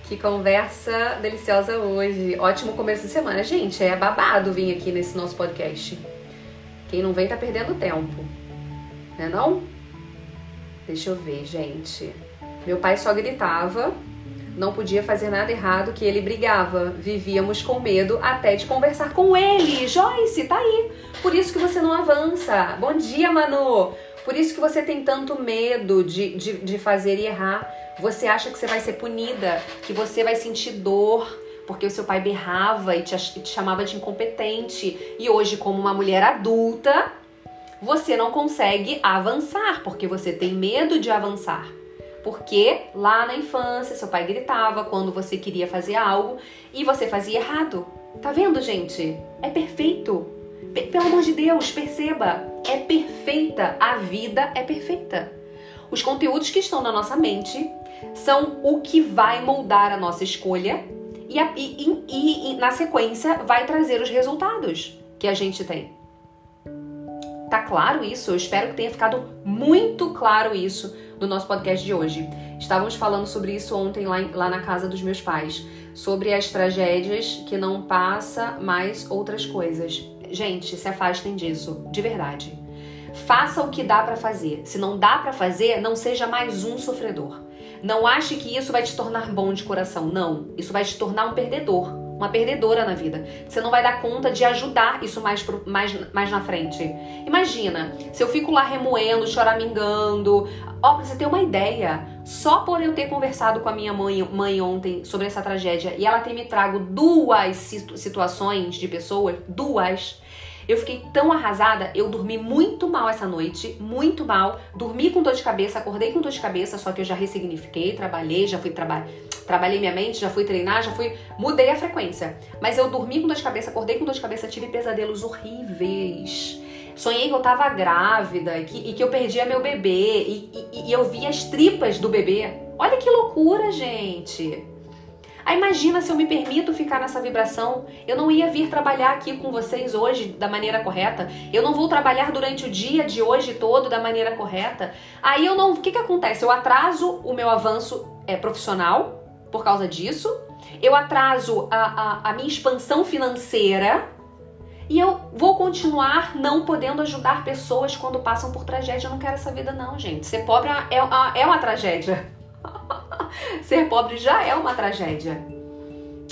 A: Que conversa deliciosa hoje. Ótimo começo de semana. Gente, é babado vir aqui nesse nosso podcast. Quem não vem tá perdendo tempo. Né não? Deixa eu ver, gente. Meu pai só gritava, não podia fazer nada errado, que ele brigava. Vivíamos com medo até de conversar com ele. Joyce, tá aí. Por isso que você não avança. Bom dia, Manu. Por isso que você tem tanto medo de, de, de fazer e errar. Você acha que você vai ser punida, que você vai sentir dor, porque o seu pai berrava e te, te chamava de incompetente. E hoje, como uma mulher adulta, você não consegue avançar, porque você tem medo de avançar. Porque lá na infância seu pai gritava quando você queria fazer algo e você fazia errado. Tá vendo, gente? É perfeito. Pelo amor de Deus, perceba, é perfeita. A vida é perfeita. Os conteúdos que estão na nossa mente são o que vai moldar a nossa escolha e, a, e, e, e na sequência vai trazer os resultados que a gente tem. Tá claro isso? Eu espero que tenha ficado muito claro isso no nosso podcast de hoje. Estávamos falando sobre isso ontem lá, lá na casa dos meus pais, sobre as tragédias que não passa mais outras coisas. Gente, se afastem disso, de verdade. Faça o que dá para fazer. Se não dá para fazer, não seja mais um sofredor. Não ache que isso vai te tornar bom de coração. Não, isso vai te tornar um perdedor. uma perdedora na vida. Você não vai dar conta de ajudar isso mais, mais, mais na frente. Imagina, se eu fico lá remoendo, choramingando. Ó, pra você ter uma ideia, só por eu ter conversado com a minha mãe, mãe ontem sobre essa tragédia e ela ter me trago duas situações de pessoas, duas eu fiquei tão arrasada, eu dormi muito mal essa noite, muito mal. Dormi com dor de cabeça, acordei com dor de cabeça, só que eu já ressignifiquei, trabalhei, já fui trabalhar. Trabalhei minha mente, já fui treinar, já fui. Mudei a frequência. Mas eu dormi com dor de cabeça, acordei com dor de cabeça, tive pesadelos horríveis. Sonhei que eu tava grávida e que, e que eu perdia meu bebê e, e, e eu vi as tripas do bebê. Olha que loucura, gente! Aí imagina se eu me permito ficar nessa vibração, eu não ia vir trabalhar aqui com vocês hoje da maneira correta, eu não vou trabalhar durante o dia de hoje todo da maneira correta. Aí eu não, o que que acontece? Eu atraso o meu avanço é, profissional por causa disso, eu atraso a, a, a minha expansão financeira e eu vou continuar não podendo ajudar pessoas quando passam por tragédia. Eu não quero essa vida, não, gente. Ser pobre é, é, é uma tragédia. (laughs) Ser pobre já é uma tragédia.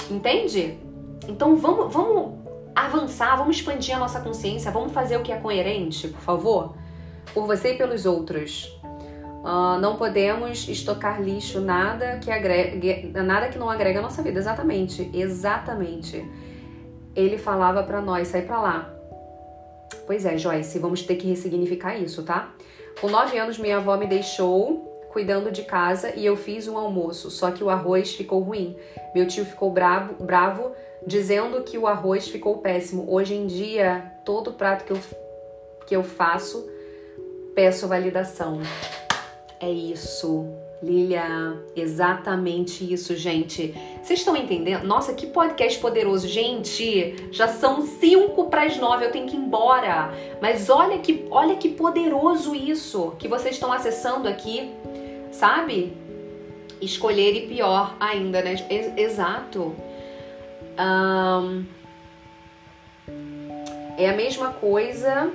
A: Entende? Então vamos, vamos avançar, vamos expandir a nossa consciência, vamos fazer o que é coerente, por favor? Por você e pelos outros. Uh, não podemos estocar lixo, nada que agregue, nada que não agrega a nossa vida. Exatamente, exatamente. Ele falava para nós, sai para lá. Pois é, Joyce, vamos ter que ressignificar isso, tá? Com nove anos, minha avó me deixou cuidando de casa e eu fiz um almoço, só que o arroz ficou ruim. Meu tio ficou bravo, bravo dizendo que o arroz ficou péssimo. Hoje em dia, todo prato que eu, que eu faço, peço validação. É isso. Lilia, exatamente isso, gente. Vocês estão entendendo? Nossa, que podcast poderoso. Gente, já são cinco para as nove, eu tenho que ir embora. Mas olha que, olha que poderoso isso que vocês estão acessando aqui sabe? Escolher e pior ainda, né? Exato. Um, é a mesma coisa.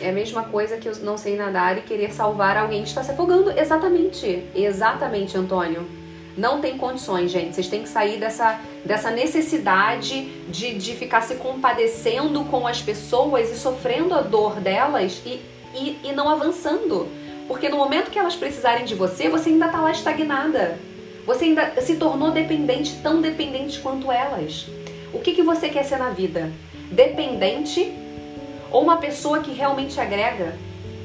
A: É a mesma coisa que eu não sei nadar e querer salvar alguém que está se afogando. Exatamente. Exatamente, Antônio. Não tem condições, gente. Vocês têm que sair dessa, dessa necessidade de, de ficar se compadecendo com as pessoas e sofrendo a dor delas e, e, e não avançando. Porque no momento que elas precisarem de você, você ainda está lá estagnada. Você ainda se tornou dependente, tão dependente quanto elas. O que, que você quer ser na vida? Dependente ou uma pessoa que realmente agrega,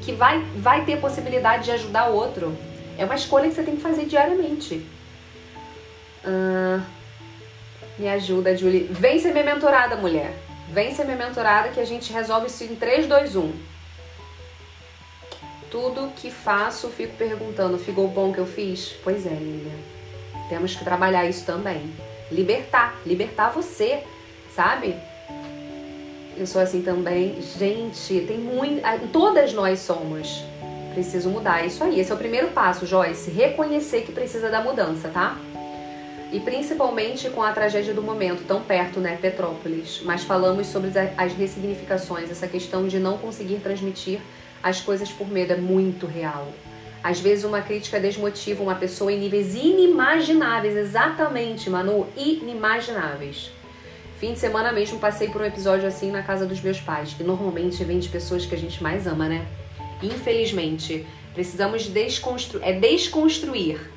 A: que vai, vai ter possibilidade de ajudar o outro? É uma escolha que você tem que fazer diariamente. Me ajuda, Julie. Vem ser minha mentorada, mulher. Vem ser minha mentorada que a gente resolve isso em 3, 2, 1. Tudo que faço, fico perguntando: ficou bom que eu fiz? Pois é, Lilian. Temos que trabalhar isso também. Libertar, libertar você, sabe? Eu sou assim também. Gente, tem muito. Todas nós somos. Preciso mudar. Isso aí. Esse é o primeiro passo, Joyce. Reconhecer que precisa da mudança, tá? E principalmente com a tragédia do momento, tão perto, né? Petrópolis. Mas falamos sobre as ressignificações, essa questão de não conseguir transmitir as coisas por medo é muito real. Às vezes uma crítica desmotiva uma pessoa em níveis inimagináveis, exatamente, Manu, inimagináveis. Fim de semana mesmo passei por um episódio assim na casa dos meus pais, que normalmente vem de pessoas que a gente mais ama, né? Infelizmente, precisamos desconstruir, é desconstruir.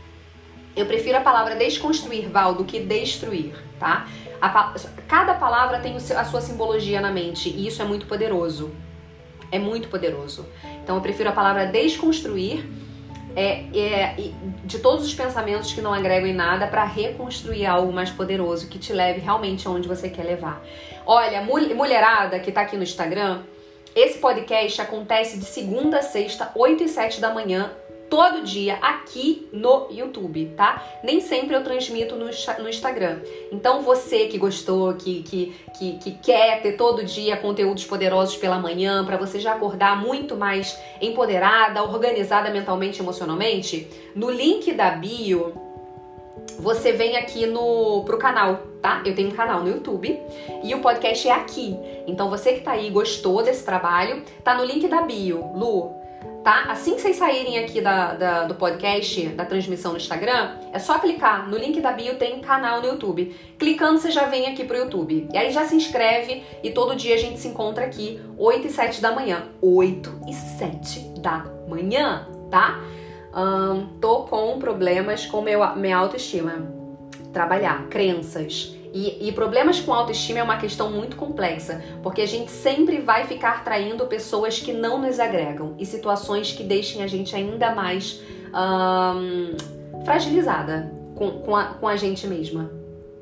A: Eu prefiro a palavra desconstruir, Val, do que destruir, tá? A, cada palavra tem a sua simbologia na mente e isso é muito poderoso é muito poderoso. Então eu prefiro a palavra desconstruir é, é, de todos os pensamentos que não agregam em nada para reconstruir algo mais poderoso que te leve realmente aonde você quer levar. Olha, mulherada que tá aqui no Instagram, esse podcast acontece de segunda a sexta, 8 e 7 da manhã, todo dia aqui no YouTube, tá? Nem sempre eu transmito no, no Instagram. Então você que gostou, que, que, que, que quer ter todo dia conteúdos poderosos pela manhã, para você já acordar muito mais empoderada, organizada mentalmente e emocionalmente, no link da bio você vem aqui no pro canal, tá? Eu tenho um canal no YouTube e o podcast é aqui. Então você que tá aí gostou desse trabalho, tá no link da bio. Lu, tá? Assim que vocês saírem aqui da, da, do podcast, da transmissão no Instagram, é só clicar no link da bio, tem canal no YouTube. Clicando, você já vem aqui pro YouTube. E aí já se inscreve e todo dia a gente se encontra aqui, 8 e 7 da manhã. 8 e 7 da manhã, tá? Tô com problemas com meu, minha autoestima. Trabalhar, crenças e, e, problemas com autoestima é uma questão muito complexa, porque a gente sempre vai ficar traindo pessoas que não nos agregam e situações que deixem a gente ainda mais um, fragilizada com, com, a, com a gente mesma,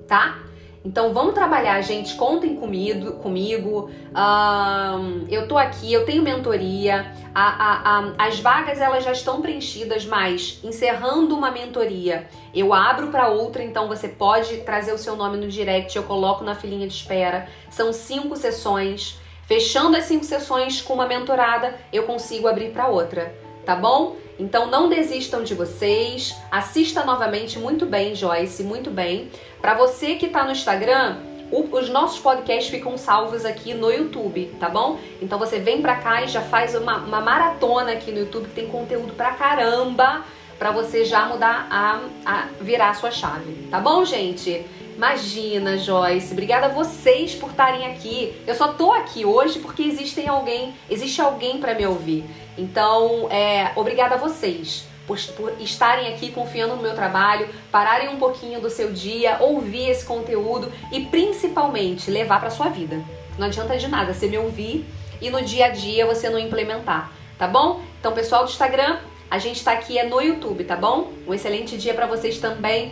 A: tá? Então vamos trabalhar, gente. Contem comigo. comigo. Um, eu tô aqui, eu tenho mentoria. A, a, a, as vagas elas já estão preenchidas, mas encerrando uma mentoria, eu abro para outra. Então você pode trazer o seu nome no direct, eu coloco na filinha de espera. São cinco sessões. Fechando as cinco sessões com uma mentorada, eu consigo abrir para outra, tá bom? Então não desistam de vocês. Assista novamente muito bem, Joyce, muito bem. Para você que está no Instagram, os nossos podcasts ficam salvos aqui no YouTube, tá bom? Então você vem pra cá e já faz uma, uma maratona aqui no YouTube que tem conteúdo pra caramba para você já mudar a, a virar a sua chave, tá bom, gente? Imagina, Joyce. Obrigada a vocês por estarem aqui. Eu só tô aqui hoje porque existem alguém, existe alguém para me ouvir. Então, é, obrigada a vocês por, estarem aqui confiando no meu trabalho, pararem um pouquinho do seu dia, ouvir esse conteúdo e principalmente levar para sua vida. Não adianta de nada você me ouvir e no dia a dia você não implementar, tá bom? Então, pessoal do Instagram, a gente tá aqui é no YouTube, tá bom? Um excelente dia para vocês também.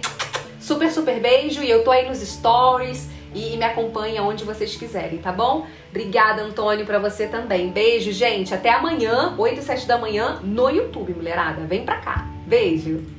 A: Super, super beijo e eu tô aí nos stories e me acompanha onde vocês quiserem, tá bom? Obrigada, Antônio, para você também. Beijo, gente. Até amanhã, 8 e 7 da manhã, no YouTube, mulherada. Vem pra cá. Beijo.